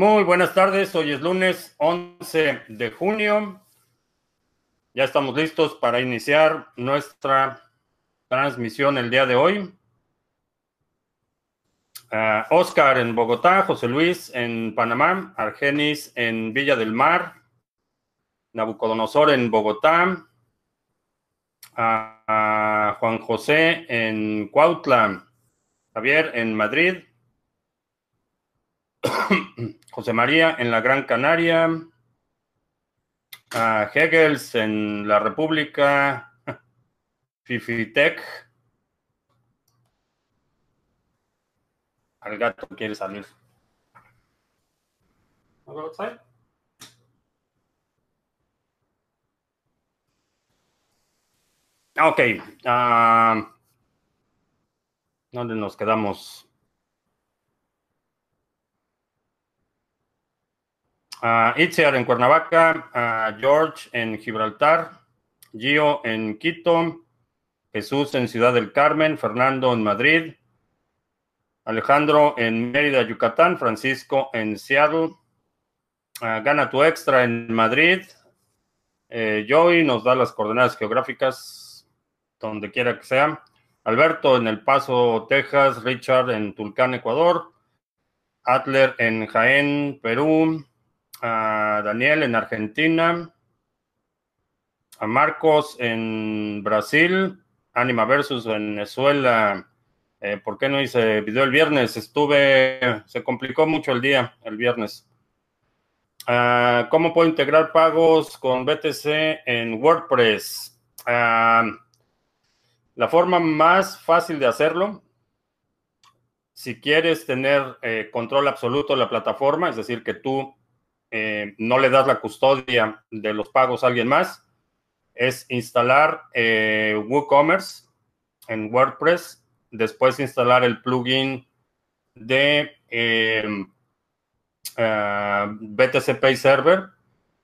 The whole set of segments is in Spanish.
Muy buenas tardes, hoy es lunes 11 de junio. Ya estamos listos para iniciar nuestra transmisión el día de hoy. Uh, Oscar en Bogotá, José Luis en Panamá, Argenis en Villa del Mar, Nabucodonosor en Bogotá, uh, Juan José en Cuautla, Javier en Madrid, José María en la Gran Canaria, uh, Hegels en la República, Fifitec. Al gato quiere salir. ¿No go outside? Ok. Uh, ¿Dónde nos quedamos? Uh, en Cuernavaca, George en Gibraltar, Gio en Quito, Jesús en Ciudad del Carmen, Fernando en Madrid, Alejandro en Mérida, Yucatán, Francisco en Seattle, Gana tu Extra en Madrid, eh, Joey nos da las coordenadas geográficas donde quiera que sea, Alberto en El Paso, Texas, Richard en Tulcán, Ecuador, Adler en Jaén, Perú, a Daniel en Argentina, a Marcos en Brasil, Anima versus Venezuela. Eh, ¿Por qué no hice video el viernes? Estuve, se complicó mucho el día, el viernes. Uh, ¿Cómo puedo integrar pagos con BTC en WordPress? Uh, la forma más fácil de hacerlo, si quieres tener eh, control absoluto de la plataforma, es decir, que tú eh, no le das la custodia de los pagos a alguien más, es instalar eh, WooCommerce en WordPress, después instalar el plugin de eh, uh, BTC Pay Server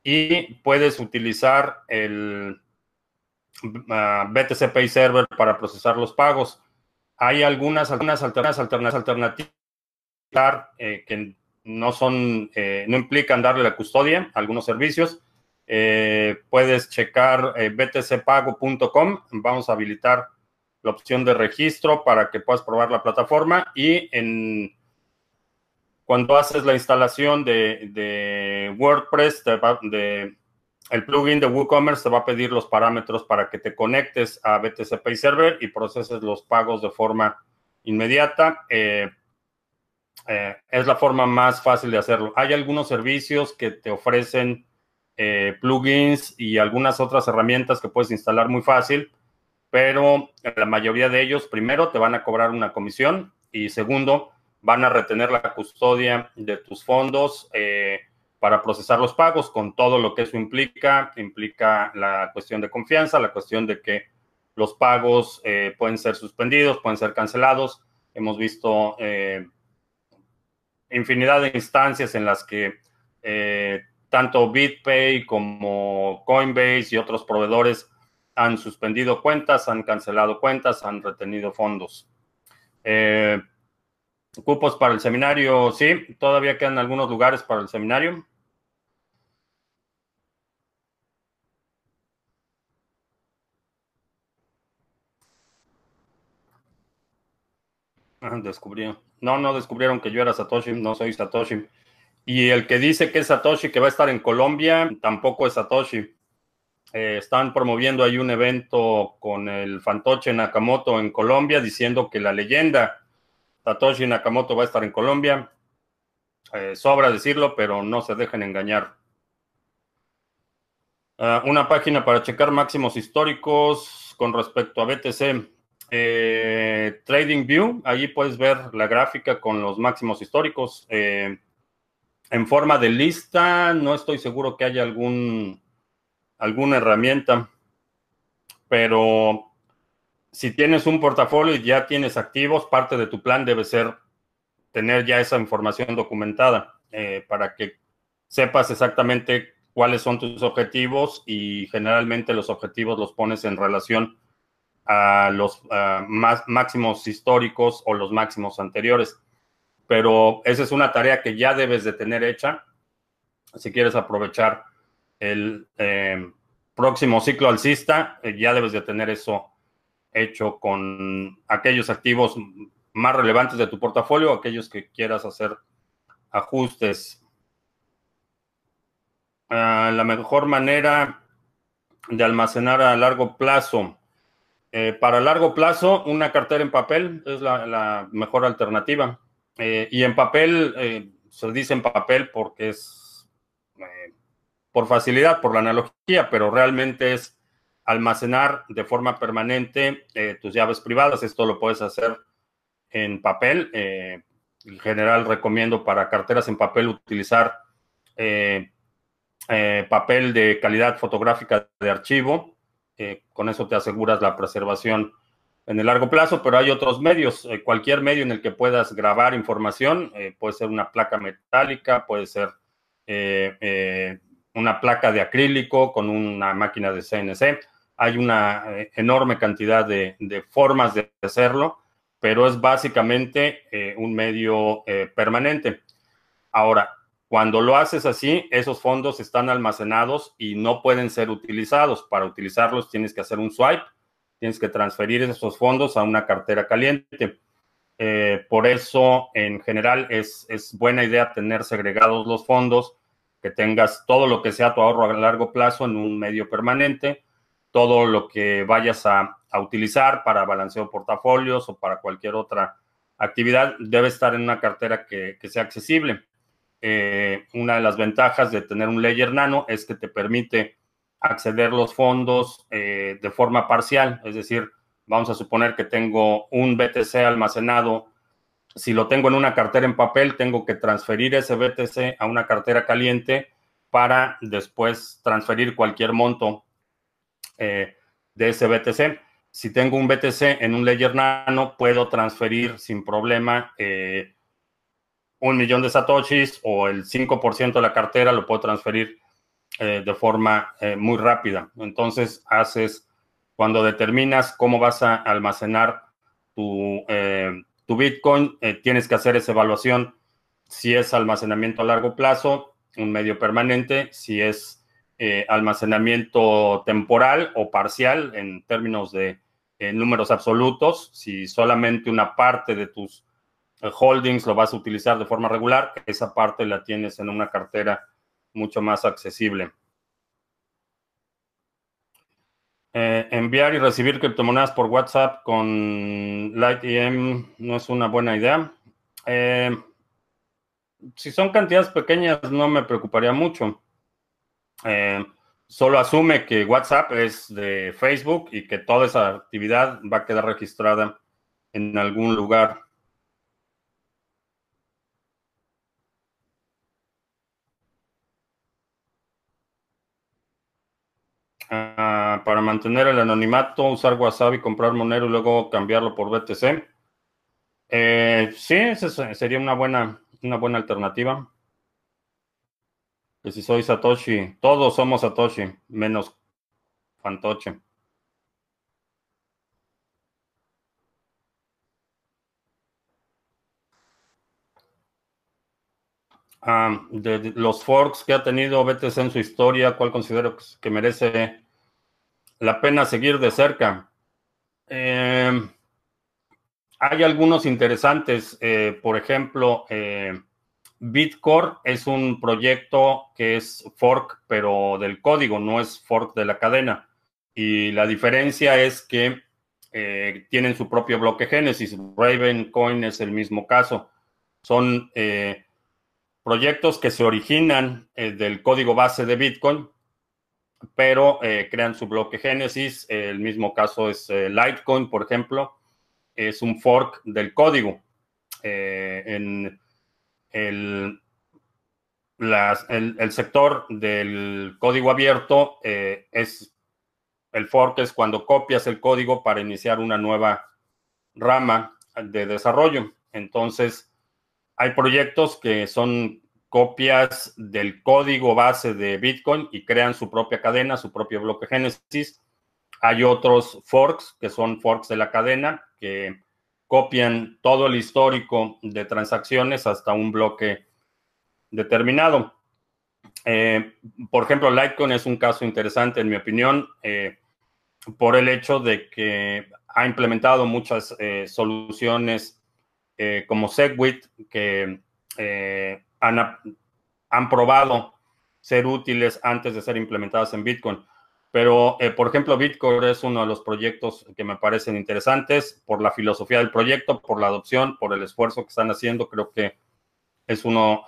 y puedes utilizar el uh, BTC Pay Server para procesar los pagos. Hay algunas, algunas alternativas, alternativas eh, que no son, eh, no implican darle la custodia a algunos servicios. Eh, puedes checar eh, btcpago.com. Vamos a habilitar la opción de registro para que puedas probar la plataforma y en cuando haces la instalación de, de WordPress, de, el plugin de WooCommerce te va a pedir los parámetros para que te conectes a BTC Pay Server y proceses los pagos de forma inmediata. Eh, eh, es la forma más fácil de hacerlo. Hay algunos servicios que te ofrecen eh, plugins y algunas otras herramientas que puedes instalar muy fácil, pero la mayoría de ellos, primero, te van a cobrar una comisión y segundo, van a retener la custodia de tus fondos eh, para procesar los pagos con todo lo que eso implica. Implica la cuestión de confianza, la cuestión de que los pagos pueden ser suspendidos, pueden ser cancelados. Hemos visto infinidad de instancias en las que eh, tanto BitPay como Coinbase y otros proveedores han suspendido cuentas, han cancelado cuentas, han retenido fondos. Eh, cupos para el seminario, sí, todavía quedan algunos lugares para el seminario. Ah, descubrió. No, no descubrieron que yo era Satoshi, no soy Satoshi. Y el que dice que es Satoshi, que va a estar en Colombia, tampoco es Satoshi. Eh, están promoviendo ahí un evento con el fantoche Nakamoto en Colombia, diciendo que la leyenda Satoshi Nakamoto va a estar en Colombia. Eh, sobra decirlo, pero no se dejen engañar. Uh, una página para checar máximos históricos con respecto a BTC. Eh, Trading View, allí puedes ver la gráfica con los máximos históricos. Eh, en forma de lista, no estoy seguro que haya algún, alguna herramienta, pero si tienes un portafolio y ya tienes activos, parte de tu plan debe ser tener ya esa información documentada eh, para que sepas exactamente cuáles son tus objetivos y generalmente los objetivos los pones en relación a los más máximos históricos o los máximos anteriores. pero esa es una tarea que ya debes de tener hecha si quieres aprovechar el eh, próximo ciclo alcista, eh, ya debes de tener eso hecho con aquellos activos más relevantes de tu portafolio, aquellos que quieras hacer ajustes. Ah, la mejor manera de almacenar a largo plazo. Eh, para largo plazo, una cartera en papel es la, mejor alternativa. y en papel, se dice en papel porque es por facilidad, por la analogía, pero realmente es almacenar de forma permanente eh, tus llaves privadas. Esto lo puedes hacer en papel. Eh, en general recomiendo para carteras en papel utilizar eh, papel de calidad fotográfica de archivo. Con eso te aseguras la preservación en el largo plazo, pero hay otros medios. cualquier medio en el que puedas grabar información, puede ser una placa metálica, puede ser una placa de acrílico con una máquina de CNC. Hay una eh, enorme cantidad de, formas de hacerlo, pero es básicamente eh, un medio eh, permanente. Ahora, cuando lo haces así, esos fondos están almacenados y no pueden ser utilizados. Para utilizarlos tienes que hacer un swipe, tienes que transferir esos fondos a una cartera caliente. por eso, en general, es, es buena idea tener segregados los fondos que tengas todo lo que sea tu ahorro a largo plazo en un medio permanente, todo lo que vayas a, utilizar para balanceo portafolios o para cualquier otra actividad debe estar en una cartera que, sea accesible. Eh, una de las ventajas de tener un Ledger Nano es que te permite acceder los fondos eh, de forma parcial, es decir, vamos a suponer que tengo un BTC almacenado si lo tengo en una cartera en papel, tengo que transferir ese BTC a una cartera caliente para después transferir cualquier monto eh, de ese BTC. Si tengo un BTC en un Ledger Nano, puedo transferir sin problema un millón de satoshis o el 5% de la cartera lo puedo transferir eh, de forma muy rápida. Entonces, haces, cuando determinas cómo vas a almacenar tu tu Bitcoin, eh, tienes que hacer esa evaluación si es almacenamiento a largo plazo, un medio permanente, si es eh, almacenamiento temporal o parcial en términos de eh, números absolutos, si solamente una parte de tus holdings lo vas a utilizar de forma regular, esa parte la tienes en una cartera mucho más accesible. Eh, enviar y recibir criptomonedas por WhatsApp con LightEM no es una buena idea. Eh, si son cantidades pequeñas, no me preocuparía mucho. Eh, solo asume que WhatsApp es de Facebook y que toda esa actividad va a quedar registrada en algún lugar. Para mantener el anonimato, usar WhatsApp y comprar Monero y luego cambiarlo por BTC. Eh, sí, sería una buena, una buena alternativa. Que si soy Satoshi, todos somos Satoshi, menos Fantoche. Ah, de, los forks que ha tenido BTC en su historia, ¿cuál considero que merece la pena seguir de cerca? Eh, hay algunos interesantes, eh, por ejemplo, eh, Bitcore es un proyecto que es fork, pero del código, no es fork de la cadena. Y la diferencia es que tienen su propio bloque Génesis. Ravencoin es el mismo caso. Son proyectos que se originan eh, del código base de Bitcoin, pero eh, crean su bloque Génesis. El mismo caso es eh, Litecoin, por ejemplo, es un fork del código. en el, el, sector del código abierto es el fork es cuando copias el código para iniciar una nueva rama de desarrollo. Entonces, hay proyectos que son copias del código base de Bitcoin y crean su propia cadena, su propio bloque Génesis. Hay otros forks que son forks de la cadena que copian todo el histórico de transacciones hasta un bloque determinado. Eh, por ejemplo, Litecoin es un caso interesante, en mi opinión, eh, por el hecho de que ha implementado muchas eh, soluciones como Segwit que han, han, probado ser útiles antes de ser implementadas en Bitcoin. Pero, por ejemplo, Bitcoin es uno de los proyectos que me parecen interesantes por la filosofía del proyecto, por la adopción, por el esfuerzo que están haciendo. Creo que es uno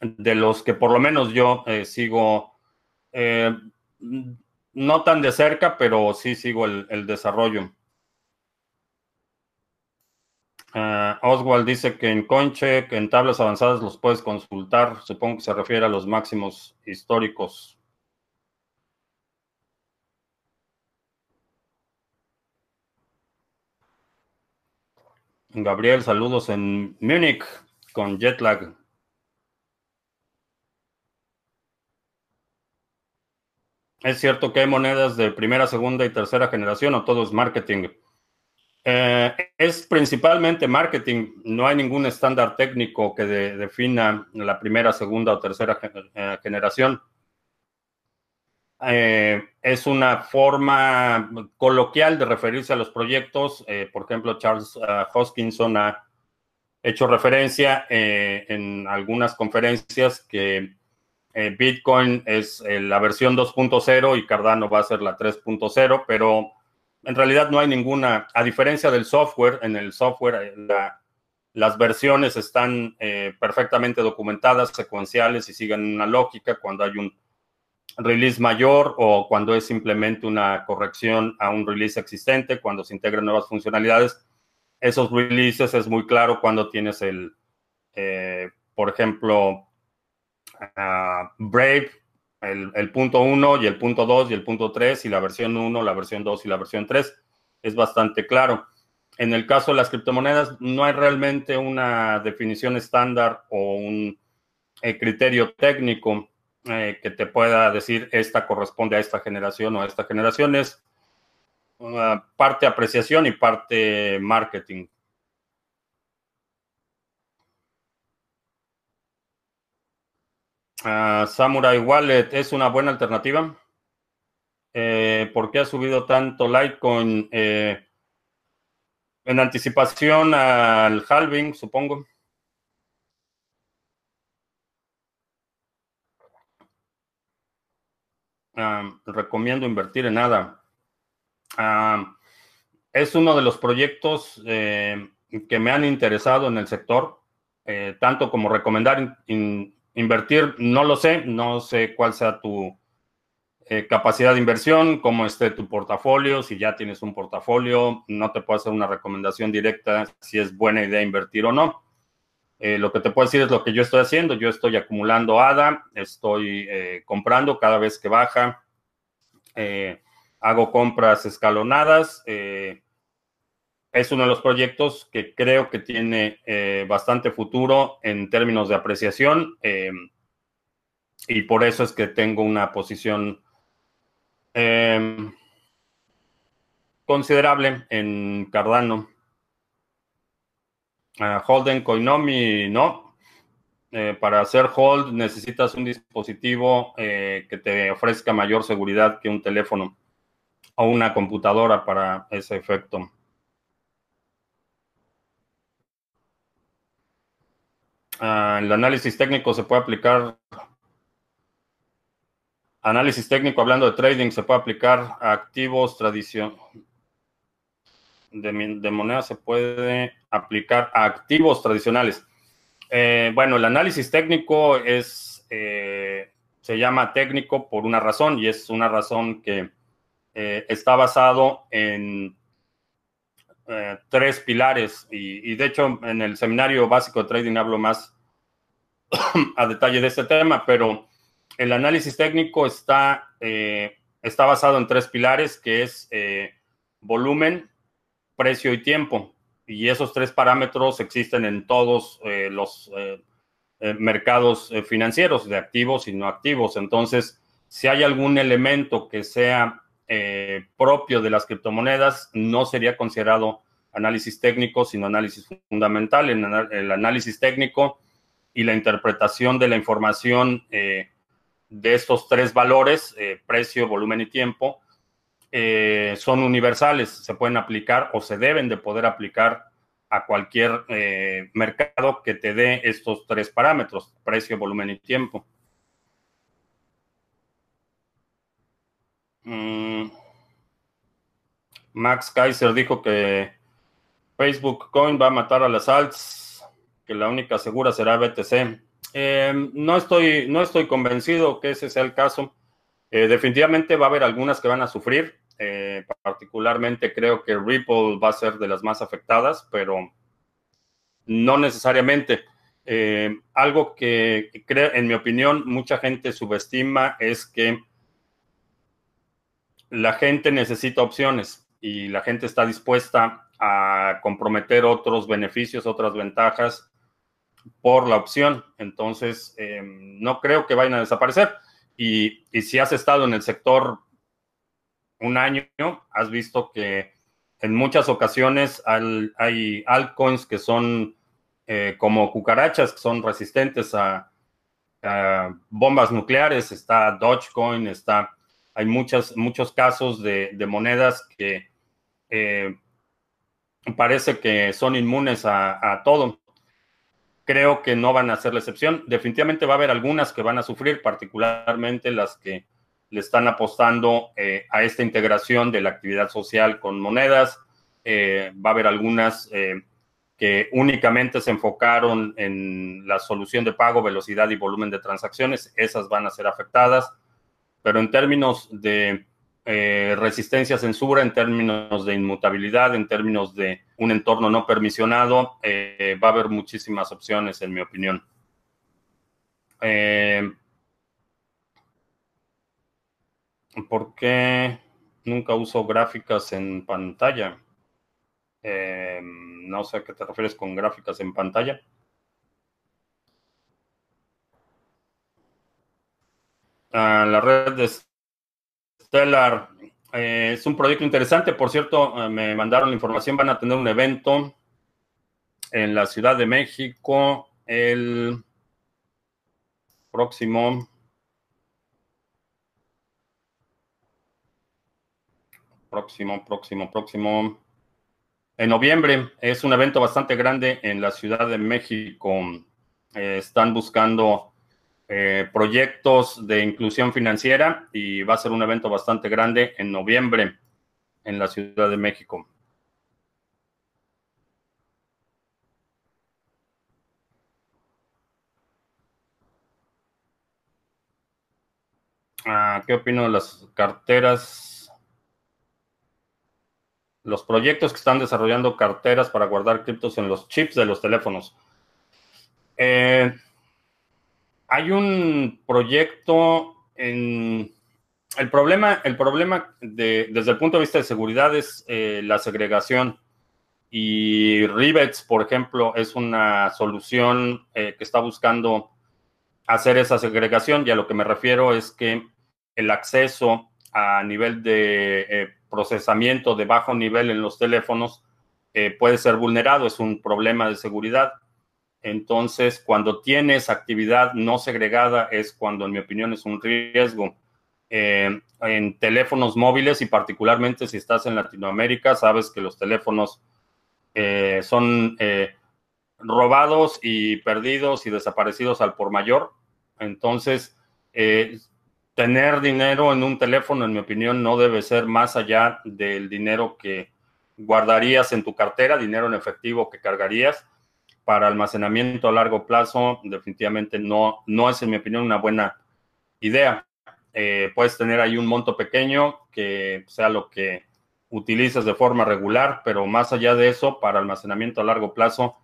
de los que por lo menos yo eh, sigo, eh, no tan de cerca, pero sí sigo el, desarrollo. Ah, Oswald dice que en Coincheck, en tablas avanzadas los puedes consultar. Supongo que se refiere a los máximos históricos. Gabriel, saludos en Múnich con Jetlag. ¿Es cierto que hay monedas de primera, segunda y tercera generación o todo es marketing? Eh, es principalmente marketing. No hay ningún estándar técnico que defina la primera, segunda o tercera eh, generación. Eh, es una forma coloquial de referirse a los proyectos. por ejemplo, Charles Hoskinson ha hecho referencia en algunas conferencias que eh, Bitcoin es eh, la versión 2.0 y Cardano va a ser la 3.0, pero en realidad no hay ninguna, a diferencia del software, en el software eh, las versiones están perfectamente documentadas, secuenciales y siguen una lógica cuando hay un release mayor o cuando es simplemente una corrección a un release existente, cuando se integran nuevas funcionalidades. Esos releases es muy claro cuando tienes el, por ejemplo, Brave, el, punto 1 y el punto 2 y el punto 3 y la versión 1, la versión 2 y la versión 3. Es bastante claro. En el caso de las criptomonedas, no hay realmente una definición estándar o un eh, criterio técnico eh, que te pueda decir esta corresponde a esta generación o a esta generación. Es parte apreciación y parte marketing. Ah, Samurai Wallet es una buena alternativa. Eh, ¿Por qué ha subido tanto Litecoin? Eh, en anticipación al halving, supongo. Ah, recomiendo invertir en nada. Ah, es uno de los proyectos eh, que me han interesado en el sector, tanto como recomendar Invertir, no lo sé, no sé cuál sea tu eh, capacidad de inversión, cómo esté tu portafolio, si ya tienes un portafolio, no te puedo hacer una recomendación directa si es buena idea invertir o no. Eh, lo que te puedo decir es lo que yo estoy haciendo, yo estoy acumulando ADA, estoy eh, comprando cada vez que baja, hago compras escalonadas, es uno de los proyectos que creo que tiene eh, bastante futuro en términos de apreciación eh, y por eso es que tengo una posición em, considerable en Cardano. Holden Coinomi, no. Eh, para hacer hold necesitas un dispositivo que te ofrezca mayor seguridad que un teléfono o una computadora para ese efecto. Ah, el análisis técnico se puede aplicar. Análisis técnico, hablando de trading, se puede aplicar a activos tradición de, de moneda, se puede aplicar a activos tradicionales. Eh, bueno, el análisis técnico es, eh, se llama técnico por una razón y es una razón que eh, está basado en eh, tres pilares y, de hecho en el seminario básico de trading hablo más a detalle de este tema, pero el análisis técnico está, eh, está basado en tres pilares, que es eh, volumen, precio y tiempo. Y esos tres parámetros existen en todos los mercados financieros, de activos y no activos. Entonces, si hay algún elemento que sea eh, propio de las criptomonedas no sería considerado análisis técnico, sino análisis fundamental. En el análisis técnico y la interpretación de la información eh, de estos tres valores, eh, precio, volumen y tiempo, son universales, se pueden aplicar o se deben de poder aplicar a cualquier mercado que te dé estos tres parámetros, precio, volumen y tiempo. Mm. Max Kaiser dijo que Facebook Coin va a matar a las alts, que la única segura será BTC. Eh, no, estoy, no estoy convencido que ese sea el caso. Eh, definitivamente va a haber algunas que van a sufrir. Eh, particularmente creo que Ripple va a ser de las más afectadas, pero no necesariamente. algo que creo, en mi opinión, mucha gente subestima es que la gente necesita opciones y la gente está dispuesta a comprometer otros beneficios, otras ventajas por la opción. Entonces, eh, no creo que vayan a desaparecer. Y, si has estado en el sector un año, has visto que en muchas ocasiones hay altcoins que son eh, como cucarachas, que son resistentes a, bombas nucleares. Está Dogecoin, está hay muchas, muchos casos de, monedas que eh, parece que son inmunes a, todo. Creo que no van a ser la excepción. Definitivamente va a haber algunas que van a sufrir, particularmente las que le están apostando eh, a esta integración de la actividad social con monedas. Eh, va a haber algunas que únicamente se enfocaron en la solución de pago, velocidad y volumen de transacciones. Esas van a ser afectadas pero en términos de eh, resistencia a censura, en términos de inmutabilidad, en términos de un entorno no permisionado, eh, va a haber muchísimas opciones, en mi opinión. Eh, ¿Por qué nunca uso gráficas en pantalla? no sé a qué te refieres con gráficas en pantalla. La red de Stellar. Eh, es un proyecto interesante, por cierto, eh, me mandaron la información, van a tener un evento en la Ciudad de México el próximo próximo, próximo, próximo en noviembre. Es un evento bastante grande en la Ciudad de México. Eh, están buscando eh, proyectos de inclusión financiera y va a ser un evento bastante grande en noviembre en la Ciudad de México. Ah, ¿Qué opino de las carteras? Los proyectos que están desarrollando carteras para guardar criptos en los chips de los teléfonos. Eh, hay un proyecto en... El problema, el problema de, desde el punto de vista de seguridad es eh, la segregación. Y Rivets, por ejemplo, es una solución eh, que está buscando hacer esa segregación. Y a lo que me refiero es que el acceso a nivel de eh, procesamiento de bajo nivel en los teléfonos puede ser vulnerado. Es un problema de seguridad. Entonces, cuando tienes actividad no segregada es cuando, en mi opinión, es un riesgo. Eh, en teléfonos móviles y particularmente si estás en Latinoamérica, sabes que los teléfonos eh, son eh, robados y perdidos y desaparecidos al por mayor. Entonces, tener dinero en un teléfono, en mi opinión, no debe ser más allá del dinero que guardarías en tu cartera, dinero en efectivo que cargarías para almacenamiento a largo plazo definitivamente no, no es, en mi opinión, una buena idea. Eh, puedes tener ahí un monto pequeño que sea lo que utilices de forma regular, pero más allá de eso, para almacenamiento a largo plazo,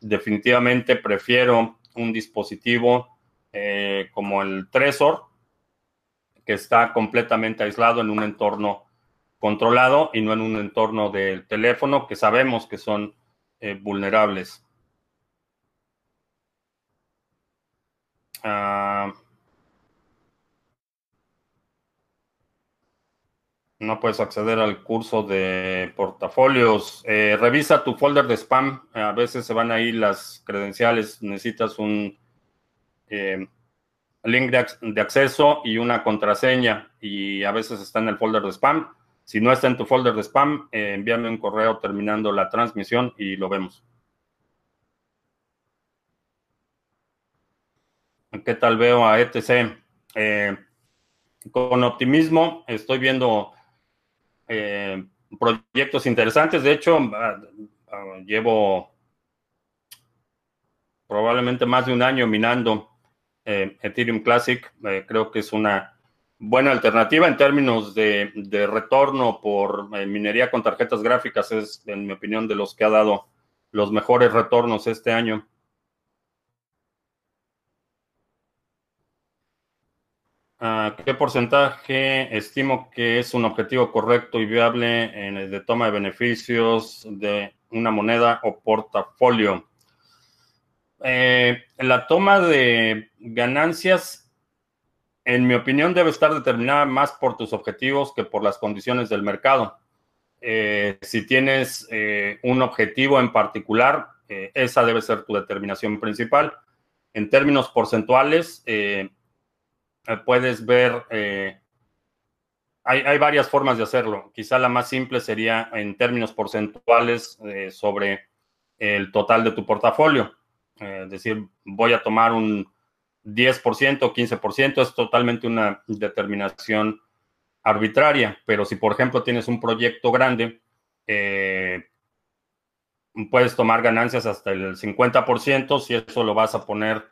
definitivamente prefiero un dispositivo eh, como el Trezor, que está completamente aislado en un entorno controlado y no en un entorno del teléfono, que sabemos que son eh, vulnerables. Ah, no puedes acceder al curso de portafolios. Eh, revisa tu folder de spam. A veces se van ahí las credenciales. Necesitas un eh, link de, acceso y una contraseña. Y a veces está en el folder de spam. Si no está en tu folder de spam, eh, envíame un correo terminando la transmisión y lo vemos. ¿Qué tal veo a ETC? con optimismo, estoy viendo eh, proyectos interesantes. De hecho, ah, ah, llevo probablemente más de un año minando eh, Ethereum Classic. Eh, creo que es una buena alternativa en términos de retorno por minería con tarjetas gráficas. Es, en mi opinión, de los que ha dado los mejores retornos este año. ¿Qué porcentaje estimo que es un objetivo correcto y viable en el de toma de beneficios de una moneda o portafolio? Eh, la toma de ganancias, en mi opinión, debe estar determinada más por tus objetivos que por las condiciones del mercado. Eh, si tienes eh, un objetivo en particular, esa debe ser tu determinación principal. En términos porcentuales, eh, puedes ver, eh, hay, varias formas de hacerlo. Quizá la más simple sería en términos porcentuales eh, sobre el total de tu portafolio. es decir, voy a tomar un 10%, 15%, es totalmente una determinación arbitraria, pero si por ejemplo tienes un proyecto grande, puedes tomar ganancias hasta el 50% si eso lo vas a poner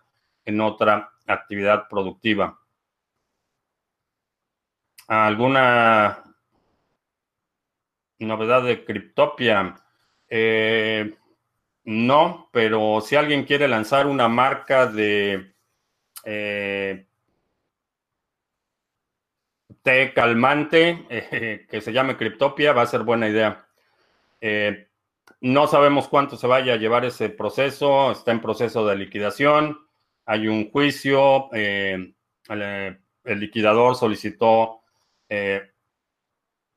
en otra actividad productiva alguna novedad de Cryptopia. Eh, no, pero si alguien quiere lanzar una marca de eh, té calmante eh, que se llame Cryptopia, va a ser buena idea. no sabemos cuánto se vaya a llevar ese proceso, está en proceso de liquidación, hay un juicio, el liquidador solicitó eh,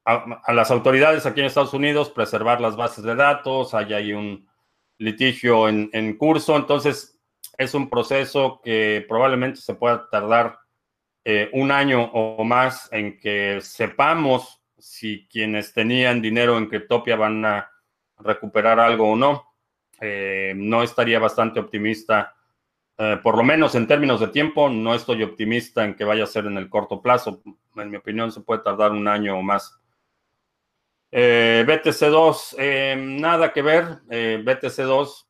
a, las autoridades aquí en Estados Unidos preservar las bases de datos, hay ahí un litigio en, curso, entonces es un proceso que probablemente se pueda tardar eh, un año o más en que sepamos si quienes tenían dinero en Cryptopia van a recuperar algo o no. Eh, no estaría bastante optimista eh, por lo menos en términos de tiempo, no estoy optimista en que vaya a ser en el corto plazo. En mi opinión, se puede tardar un año o más. Eh, BTC2, eh, nada que ver. BTC2,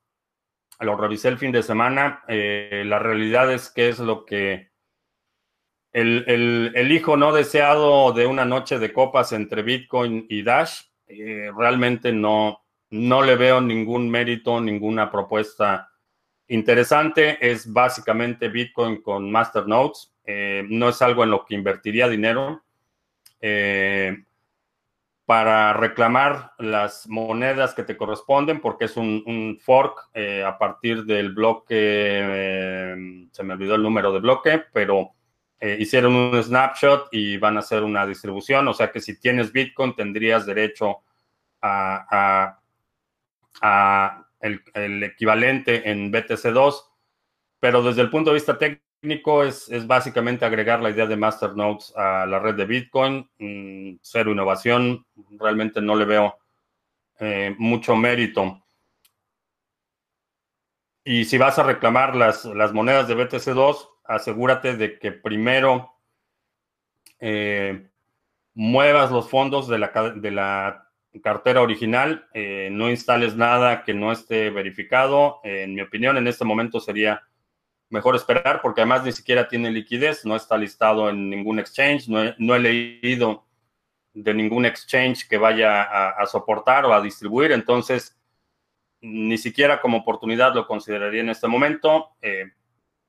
lo revisé el fin de semana. la realidad es que es lo que el, hijo no deseado de una noche de copas entre Bitcoin y Dash. realmente no, no le veo ningún mérito, ninguna propuesta interesante es básicamente Bitcoin con Masternodes. Eh, no es algo en lo que invertiría dinero. Eh, para reclamar las monedas que te corresponden, porque es un, fork eh, a partir del bloque, se me olvidó el número de bloque, pero hicieron un snapshot y van a hacer una distribución, o sea que si tienes Bitcoin tendrías derecho a el, equivalente en BTC2, pero desde el punto de vista técnico es, básicamente agregar la idea de masternodes a la red de Bitcoin, mm, cero innovación, realmente no le veo eh, mucho mérito. Y si vas a reclamar las, monedas de BTC2, asegúrate de que primero eh, muevas los fondos de la cartera original, eh, no instales nada que no esté verificado. en mi opinión, en este momento sería mejor esperar porque además ni siquiera tiene liquidez, no está listado en ningún exchange, no he, leído de ningún exchange que vaya a, soportar o a distribuir, entonces ni siquiera como oportunidad lo consideraría en este momento. Eh,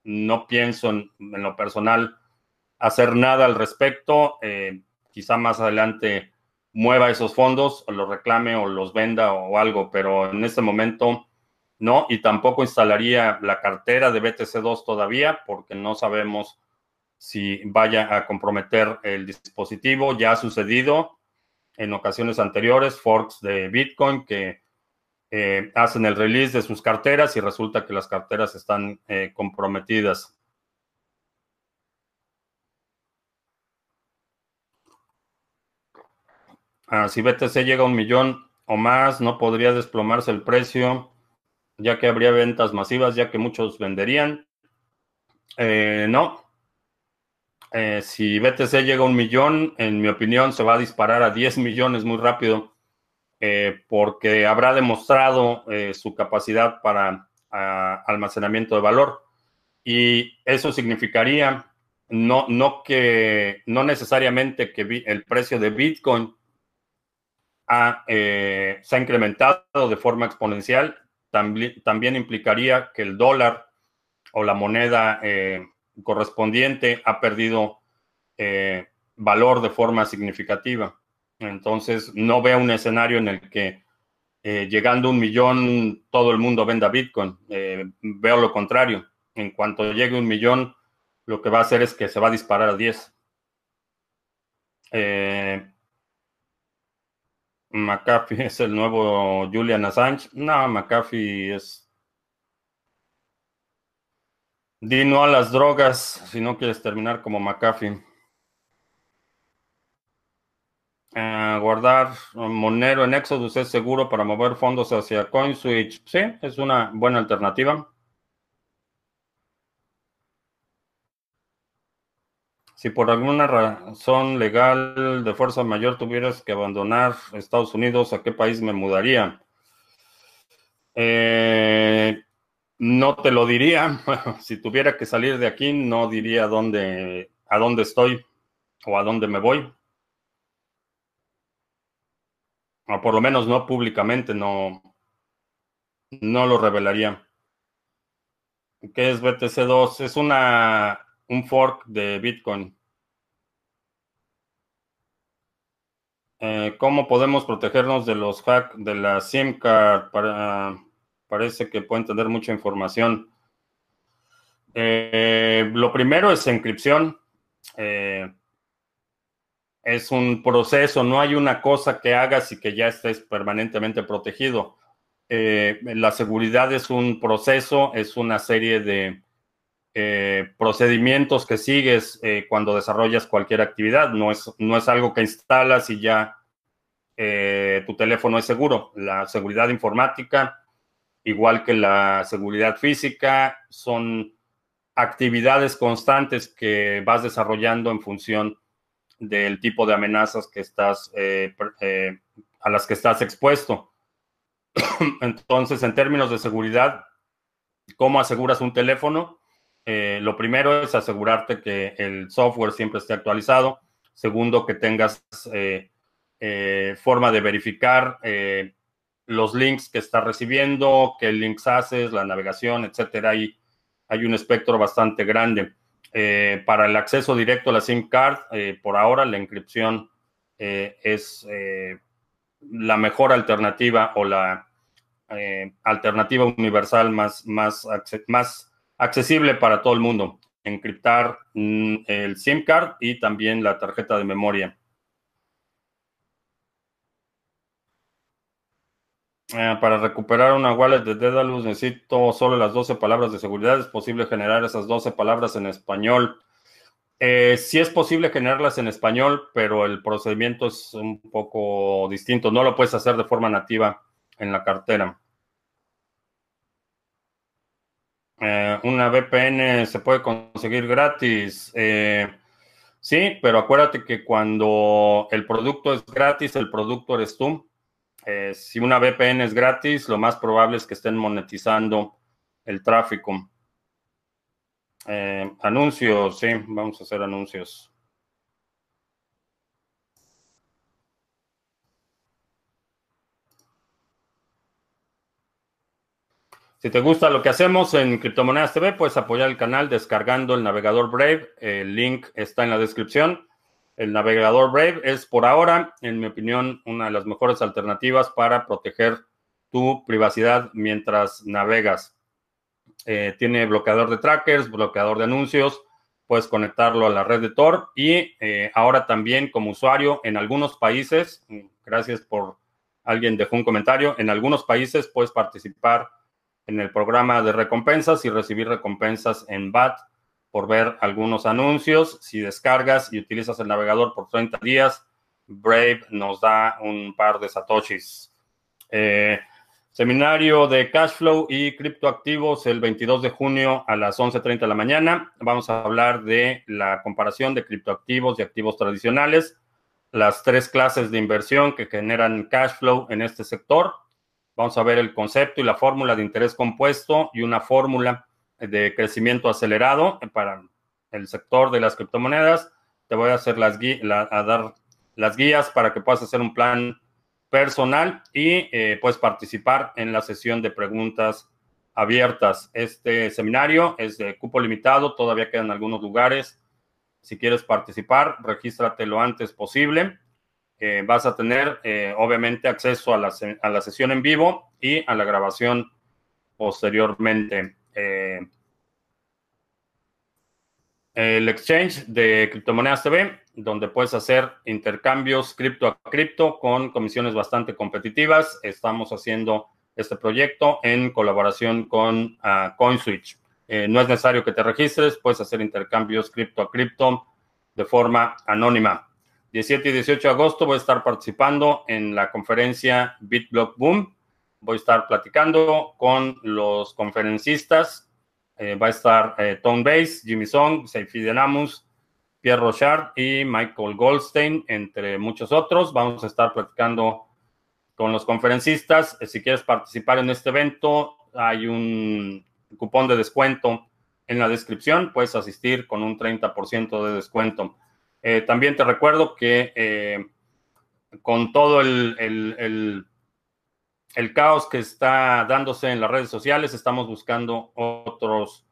no pienso en, lo personal hacer nada al respecto. Eh, quizá más adelante mueva esos fondos, o los reclame o los venda o algo, pero en este momento no, y tampoco instalaría la cartera de BTC2 todavía porque no sabemos si vaya a comprometer el dispositivo. Ya ha sucedido en ocasiones anteriores, forks de Bitcoin que eh, hacen el release de sus carteras y resulta que las carteras están eh, comprometidas. Ah, si BTC llega a un millón o más, no podría desplomarse el precio, ya que habría ventas masivas, ya que muchos venderían. Eh, no. Eh, si BTC llega a un millón, en mi opinión, se va a disparar a 10 millones muy rápido, eh, porque habrá demostrado su capacidad para almacenamiento de valor. Y eso significaría no, no que no necesariamente que el precio de Bitcoin se ha incrementado de forma exponencial, también, también implicaría que el dólar o la moneda eh, correspondiente ha perdido eh, valor de forma significativa. Entonces, no veo un escenario en el que eh, llegando a un millón todo el mundo venda Bitcoin. veo lo contrario. En cuanto llegue un millón, lo que va a hacer es que se va a disparar a 10. McAfee es el nuevo Julian Assange. No, McAfee es Di no a las drogas si no quieres terminar como McAfee. Eh, guardar Monero en Exodus es seguro para mover fondos hacia CoinSwitch. Sí, es una buena alternativa. Si por alguna razón legal de fuerza mayor tuvieras que abandonar Estados Unidos, ¿a qué país me mudaría? Eh, no te lo diría. si tuviera que salir de aquí, no diría dónde, a dónde estoy o a dónde me voy. O por lo menos no públicamente, no, no lo revelaría. ¿Qué es BTC2? Es una, un fork de Bitcoin. Eh, ¿Cómo podemos protegernos de los hacks de la SIM card parece que pueden tener mucha información. Eh, lo primero es encripción. Eh, es un proceso, no hay una cosa que hagas y que ya estés permanentemente protegido. La seguridad es un proceso, es una serie de procedimientos que sigues cuando desarrollas cualquier actividad. No es, no es algo que instalas y ya tu teléfono es seguro. La seguridad informática igual que la seguridad física, son actividades constantes que vas desarrollando en función del tipo de amenazas que estás, eh, eh, a las que estás expuesto. Entonces, en términos de seguridad, ¿cómo aseguras un teléfono? Eh, lo primero es asegurarte que el software siempre esté actualizado. Segundo, que tengas forma de verificar los links que está recibiendo, qué links haces, la navegación, etcétera. Hay, hay un espectro bastante grande. Eh, para el acceso directo a la SIM card, eh, por ahora la inscripción eh, es la mejor alternativa o la alternativa universal más, más, más accesible para todo el mundo. Encriptar mm, el SIM card y también la tarjeta de memoria. Eh, para recuperar una wallet de Dedalus necesito solo las 12 palabras de seguridad. ¿Es posible generar esas 12 palabras en español? Eh, sí es posible generarlas en español, pero el procedimiento es un poco distinto. No lo puedes hacer de forma nativa en la cartera. Eh, una VPN se puede conseguir gratis. sí, pero acuérdate que cuando el producto es gratis, el producto eres tú. Eh, si una VPN es gratis, lo más probable es que estén monetizando el tráfico. Eh, anuncios, sí, vamos a hacer anuncios. Si te gusta lo que hacemos en Criptomonedas TV, puedes apoyar el canal descargando el navegador Brave. El link está en la descripción. El navegador Brave es por ahora, en mi opinión, una de las mejores alternativas para proteger tu privacidad mientras navegas. Eh, tiene bloqueador de trackers, bloqueador de anuncios, puedes conectarlo a la red de Tor y ahora también como usuario en algunos países, gracias por alguien dejó un comentario, en algunos países puedes participar en el programa de recompensas y recibir recompensas en BAT por ver algunos anuncios. Si descargas y utilizas el navegador por 30 días, Brave nos da un par de satoshis. Eh, seminario de cash flow y criptoactivos el 22 de junio a las 11.30 de la mañana. Vamos a hablar de la comparación de criptoactivos y activos tradicionales, las tres clases de inversión que generan cash flow en este sector Vamos a ver el concepto y la fórmula de interés compuesto y una fórmula de crecimiento acelerado para el sector de las criptomonedas. Te voy a hacer las a dar las guías para que puedas hacer un plan personal y eh, puedes participar en la sesión de preguntas abiertas. Este seminario es de cupo limitado, todavía quedan algunos lugares. Si quieres participar, regístrate lo antes posible vas a tener eh, obviamente acceso a la, a la, sesión en vivo y a la grabación posteriormente. Eh, el exchange de criptomonedas TV, donde puedes hacer intercambios cripto a cripto con comisiones bastante competitivas. Estamos haciendo este proyecto en colaboración con uh, CoinSwitch. Eh, no es necesario que te registres, puedes hacer intercambios cripto a cripto de forma anónima. 17 y 18 de agosto voy a estar participando en la conferencia BitBlock Boom. Voy a estar platicando con los conferencistas. Eh, va a estar eh, Tom Bass, Jimmy Song, Seifi Denamus, Pierre Rochard y Michael Goldstein, entre muchos otros. Vamos a estar platicando con los conferencistas. Eh, si quieres participar en este evento, hay un cupón de descuento en la descripción. Puedes asistir con un 30% de descuento. Eh, también te recuerdo que eh, con todo el, caos que está dándose en las redes sociales, estamos buscando otros,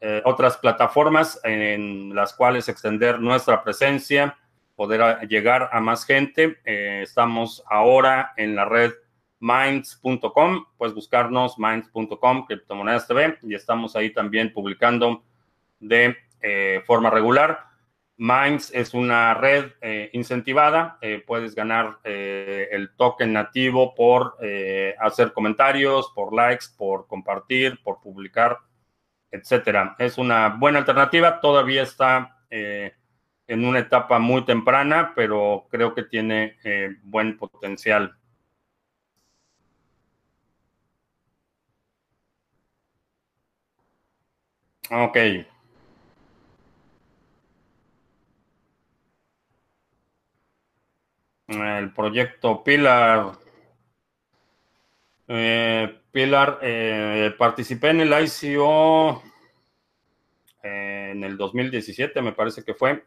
eh, otras plataformas en las cuales extender nuestra presencia, poder llegar a más gente. estamos ahora en la red minds.com, puedes buscarnos minds.com, criptomonedas TV, y estamos ahí también publicando de forma regular. Minds es una red eh, incentivada. Eh, puedes ganar eh, el token nativo por hacer comentarios, por likes, por compartir, por publicar, etcétera. Es una buena alternativa. Todavía está en una etapa muy temprana, pero creo que tiene buen potencial. Ok. El proyecto Pilar. Eh, Pilar, eh, participé en el ICO eh, en el 2017, me parece que fue.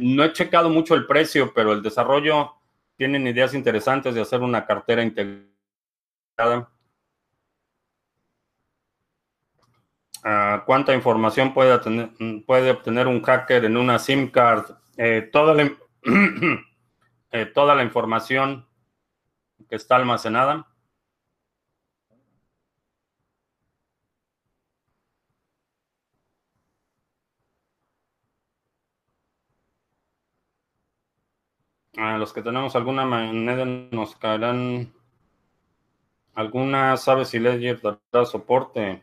no he checado mucho el precio, pero el desarrollo tienen ideas interesantes de hacer una cartera integrada. Ah, ¿Cuánta información puede, puede obtener un hacker en una SIM card? toda la Eh, toda la información que está almacenada. A los que tenemos alguna moneda nos caerán alguna, ¿sabe si Ledger dará soporte?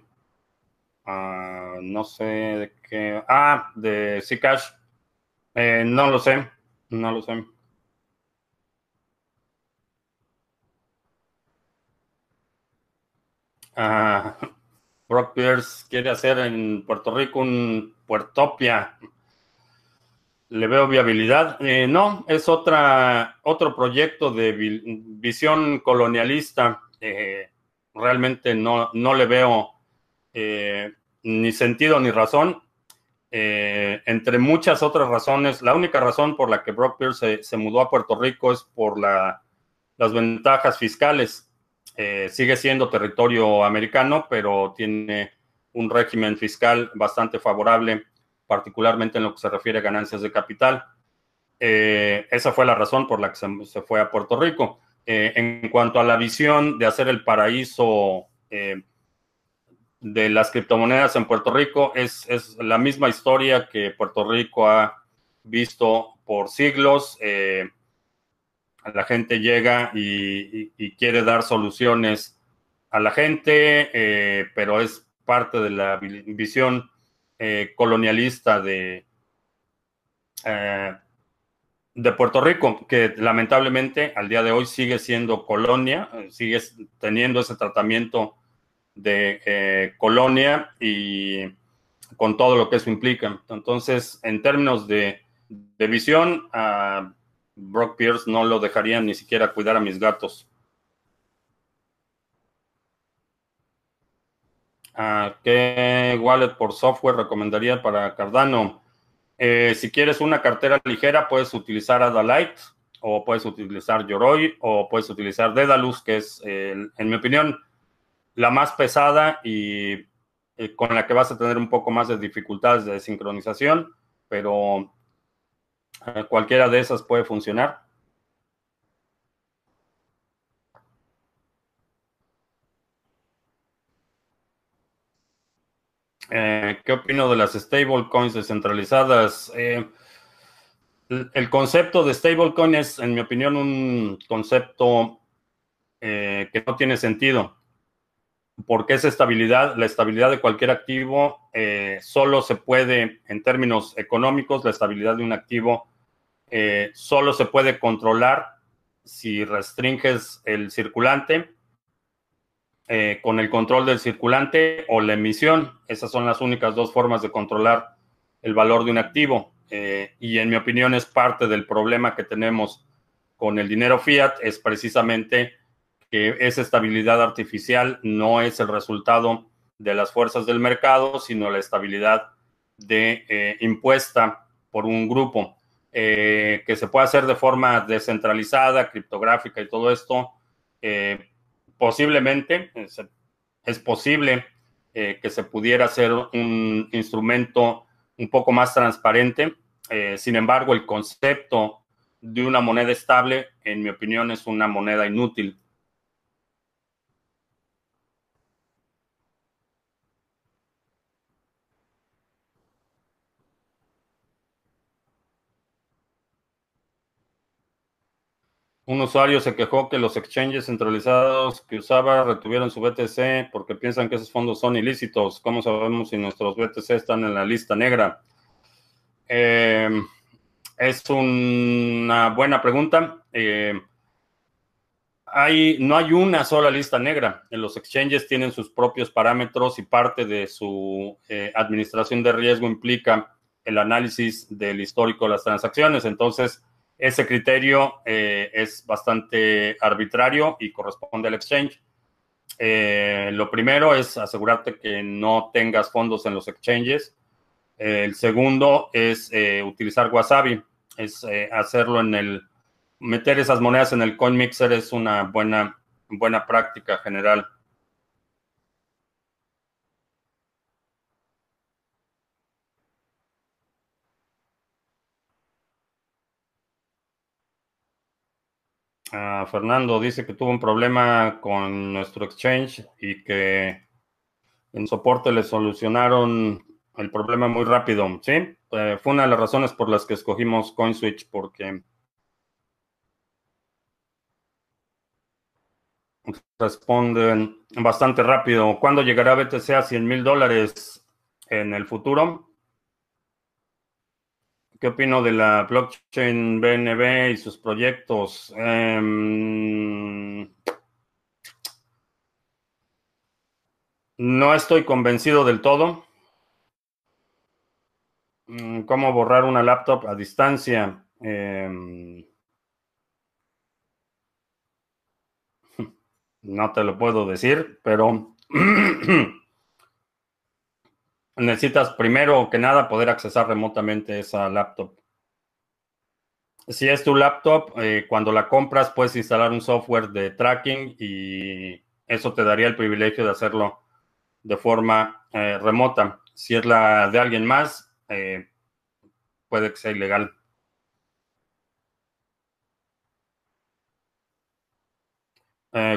Ah, no sé de qué. Ah, de Zcash. Eh, no lo sé, no lo sé. Brock Pierce quiere hacer en Puerto Rico un Puertopia. ¿Le veo viabilidad? Eh, no, es otra, otro proyecto de visión colonialista. Eh, realmente no, no, le veo eh, ni sentido ni razón. entre muchas otras razones, la única razón por la que Brock Pierce se, mudó a Puerto Rico es por la, las ventajas fiscales eh, sigue siendo territorio americano, pero tiene un régimen fiscal bastante favorable, particularmente en lo que se refiere a ganancias de capital. Eh, esa fue la razón por la que se, fue a Puerto Rico. Eh, en cuanto a la visión de hacer el paraíso de las criptomonedas en Puerto Rico es, es la misma historia que Puerto Rico ha visto por siglos. Eh, la gente llega y, quiere dar soluciones a la gente, eh, pero es parte de la visión eh, colonialista de, de Puerto Rico, que lamentablemente al día de hoy sigue siendo colonia, sigue teniendo ese tratamiento de colonia y con todo lo que eso implica. Entonces, en términos de de visión, a Brock Pierce no lo dejaría ni siquiera cuidar a mis gatos. ¿Qué wallet por software recomendaría para Cardano? Eh, si quieres una cartera ligera, puedes utilizar Adalite o puedes utilizar Yoroi o puedes utilizar Dedalus, que es, en mi opinión, la más pesada y eh, con la que vas a tener un poco más de dificultades de sincronización, pero eh, cualquiera de esas puede funcionar. Eh, ¿Qué opino de las stablecoins descentralizadas? Eh, el concepto de stablecoin es, en mi opinión, un concepto que no tiene sentido. Porque esa estabilidad, la estabilidad de cualquier activo, solo se puede, en términos económicos, la estabilidad de un activo eh, solo se puede controlar si restringes el circulante eh, con el control del circulante o la emisión. Esas son las únicas dos formas de controlar el valor de un activo. Eh, y en mi opinión es parte del problema que tenemos con el dinero fiat, es precisamente que esa estabilidad artificial no es el resultado de las fuerzas del mercado, sino la estabilidad de, impuesta por un grupo. Eh, que se puede hacer de forma descentralizada, criptográfica y todo esto, eh, posiblemente es, posible eh, que se pudiera hacer un instrumento un poco más transparente. sin embargo, el concepto de una moneda estable, en mi opinión, es una moneda inútil. Un usuario se quejó que los exchanges centralizados que usaba retuvieron su BTC porque piensan que esos fondos son ilícitos. ¿Cómo sabemos si nuestros BTC están en la lista negra? Eh, es una buena pregunta. Eh, no hay una sola lista negra. Los exchanges tienen sus propios parámetros y parte de su eh, administración de riesgo implica el análisis del histórico de las transacciones. Entonces, ese criterio eh, es bastante arbitrario y corresponde al exchange. Eh, lo primero es asegurarte que no tengas fondos en los exchanges. el segundo es eh, utilizar Wasabi, es hacerlo en el, meter esas monedas en el coin mixer es una buena, buena práctica general. Fernando dice que tuvo un problema con nuestro exchange y que en soporte le solucionaron el problema muy rápido. Sí, eh, fue una de las razones por las que escogimos CoinSwitch porque responden bastante rápido. ¿Cuándo llegará BTC a 100 mil dólares en el futuro? ¿Qué opino de la blockchain BNB y sus proyectos? Em, no estoy convencido del todo. Mm, ¿Cómo borrar una laptop a distancia? Em, no te lo puedo decir, pero necesitas primero que nada poder accesar remotamente esa laptop. Si es tu laptop, eh, cuando la compras puedes instalar un software de tracking y eso te daría el privilegio de hacerlo de forma eh, remota. Si es la de alguien más, eh, puede que sea ilegal.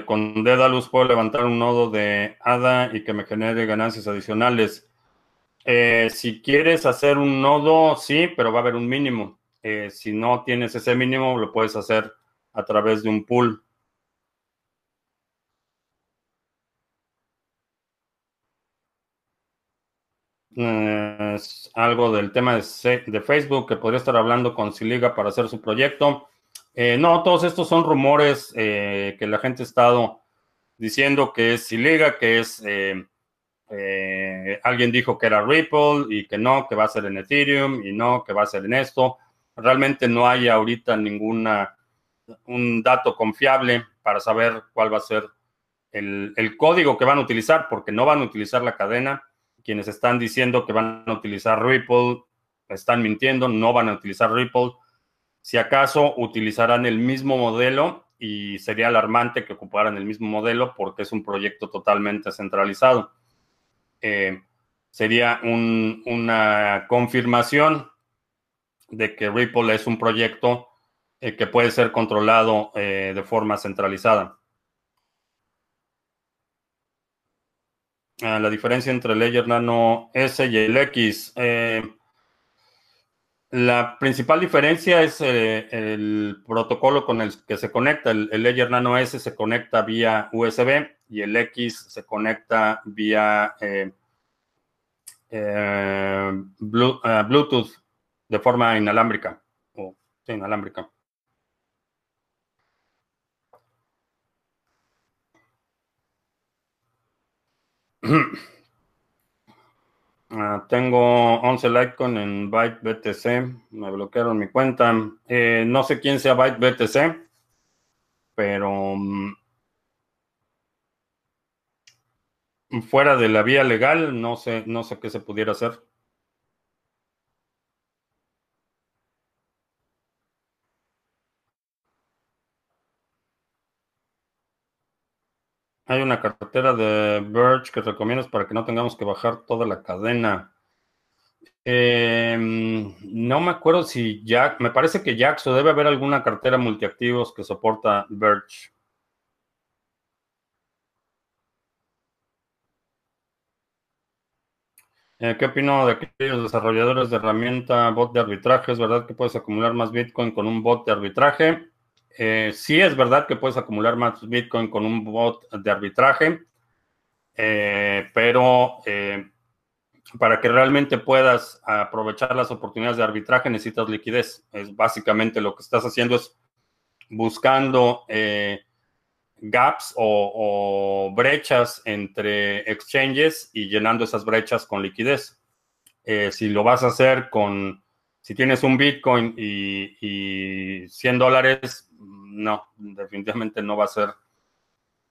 Con Dedalus puedo levantar un nodo de ADA y que me genere ganancias adicionales. Eh, si quieres hacer un nodo, sí, pero va a haber un mínimo. Eh, si no tienes ese mínimo, lo puedes hacer a través de un pool. algo del tema de, Facebook que podría estar hablando con Siliga para hacer su proyecto. Eh, no, todos estos son rumores que la gente ha estado diciendo que es Siliga, que es eh, alguien dijo que era Ripple y que no, que va a ser en Ethereum y no, que va a ser en esto. Realmente no hay ahorita ninguna un dato confiable para saber cuál va a ser el, el, código que van a utilizar, porque no van a utilizar la cadena. Quienes están diciendo que van a utilizar Ripple están mintiendo, no van a utilizar Ripple. Si acaso utilizarán el mismo modelo y sería alarmante que ocuparan el mismo modelo porque es un proyecto totalmente centralizado. Eh, sería una confirmación de que Ripple es un proyecto eh, que puede ser controlado eh, de forma centralizada. Ah, la diferencia entre Ledger Nano S y el X. la principal diferencia es el protocolo con el que se conecta. El, el Ledger Nano S se conecta vía USB y el X se conecta vía eh, eh, eh, Bluetooth de forma inalámbrica. O, sí, inalámbrica. Ah, tengo 11 Litecoin en Byte BTC. Me bloquearon mi cuenta. no sé quién sea Byte BTC, pero mm, fuera de la vía legal, no sé, no sé qué se pudiera hacer. Hay una cartera de Birch que recomiendas para que no tengamos que bajar toda la cadena. Em, no me acuerdo si Jack, me parece que Jax o debe haber alguna cartera multiactivos que soporta Birch. Eh, ¿Qué opino de aquellos desarrolladores de herramienta bot de arbitraje? ¿Es verdad que puedes acumular más Bitcoin con un bot de arbitraje? Eh, sí, es verdad que puedes acumular más Bitcoin con un bot de arbitraje, eh, pero para que realmente puedas aprovechar las oportunidades de arbitraje necesitas liquidez. Es básicamente lo que estás haciendo es buscando gaps o, brechas entre exchanges y llenando esas brechas con liquidez. Eh, si lo vas a hacer con, si tienes un Bitcoin y, y, 100 dólares, no, definitivamente no va a ser,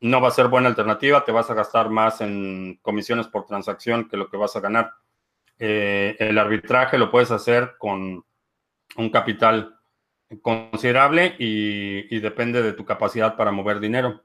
no va a ser buena alternativa. Te vas a gastar más en comisiones por transacción que lo que vas a ganar. Eh, el arbitraje lo puedes hacer con un capital considerable y, depende de tu capacidad para mover dinero.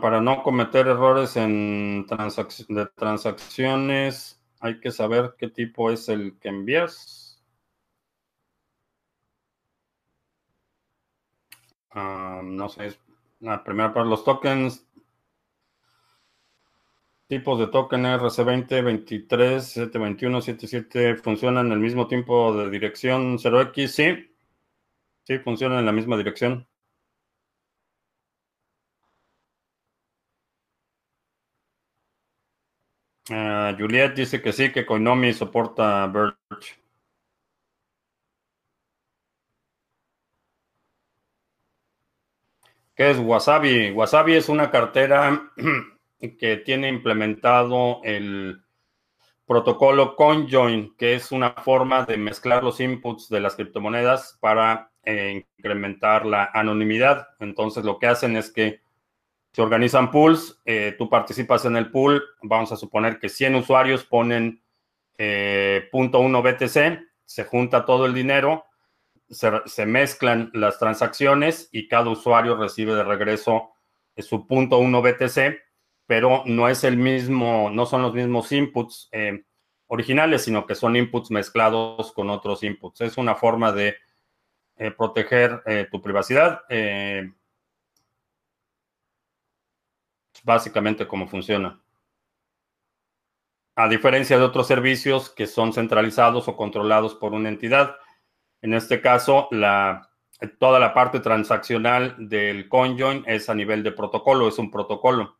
Para no cometer errores en de transacciones, hay que saber qué tipo es el que envías. Ah, no sé, la primera para los tokens. Tipos de token RC20, 23, 721, 77 funcionan en el mismo tiempo de dirección 0x, sí. Sí, funcionan en la misma dirección. Uh, Juliet dice que sí, que Koinomi soporta Birch. ¿Qué es Wasabi? Wasabi es una cartera que tiene implementado el protocolo CoinJoin, que es una forma de mezclar los inputs de las criptomonedas para eh, incrementar la anonimidad. Entonces lo que hacen es que se organizan pools, eh, tú participas en el pool, vamos a suponer que 100 usuarios ponen eh, .1 BTC, se junta todo el dinero se, mezclan las transacciones y cada usuario recibe de regreso su punto 1 BTC, pero no es el mismo, no son los mismos inputs eh, originales, sino que son inputs mezclados con otros inputs. Es una forma de eh, proteger eh, tu privacidad. Básicamente cómo funciona. A diferencia de otros servicios que son centralizados o controlados por una entidad, en este caso, la, toda la parte transaccional del CoinJoin es a nivel de protocolo, es un protocolo.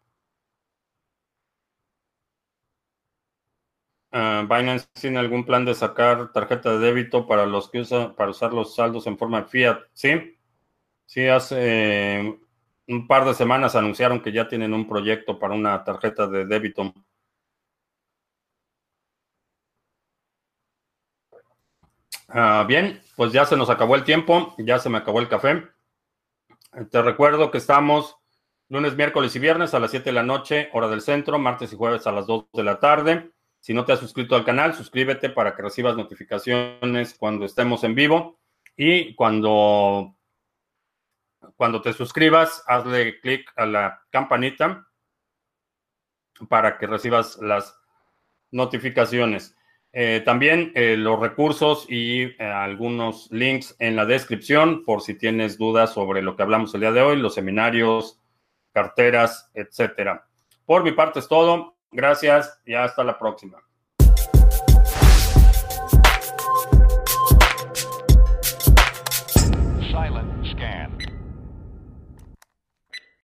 Uh, Binance tiene algún plan de sacar tarjeta de débito para los que usan para usar los saldos en forma de fiat. Sí, sí, hace un par de semanas anunciaron que ya tienen un proyecto para una tarjeta de débito. Ah, bien, pues ya se nos acabó el tiempo, ya se me acabó el café. Te recuerdo que estamos lunes, miércoles y viernes a las 7 de la noche, hora del centro, martes y jueves a las 2 de la tarde. Si no te has suscrito al canal, suscríbete para que recibas notificaciones cuando estemos en vivo y cuando cuando te suscribas, hazle clic a la campanita para que recibas las notificaciones. Eh, también eh, los recursos y eh, algunos links en la descripción por si tienes dudas sobre lo que hablamos el día de hoy, los seminarios, carteras, etcétera. Por mi parte es todo. Gracias y hasta la próxima.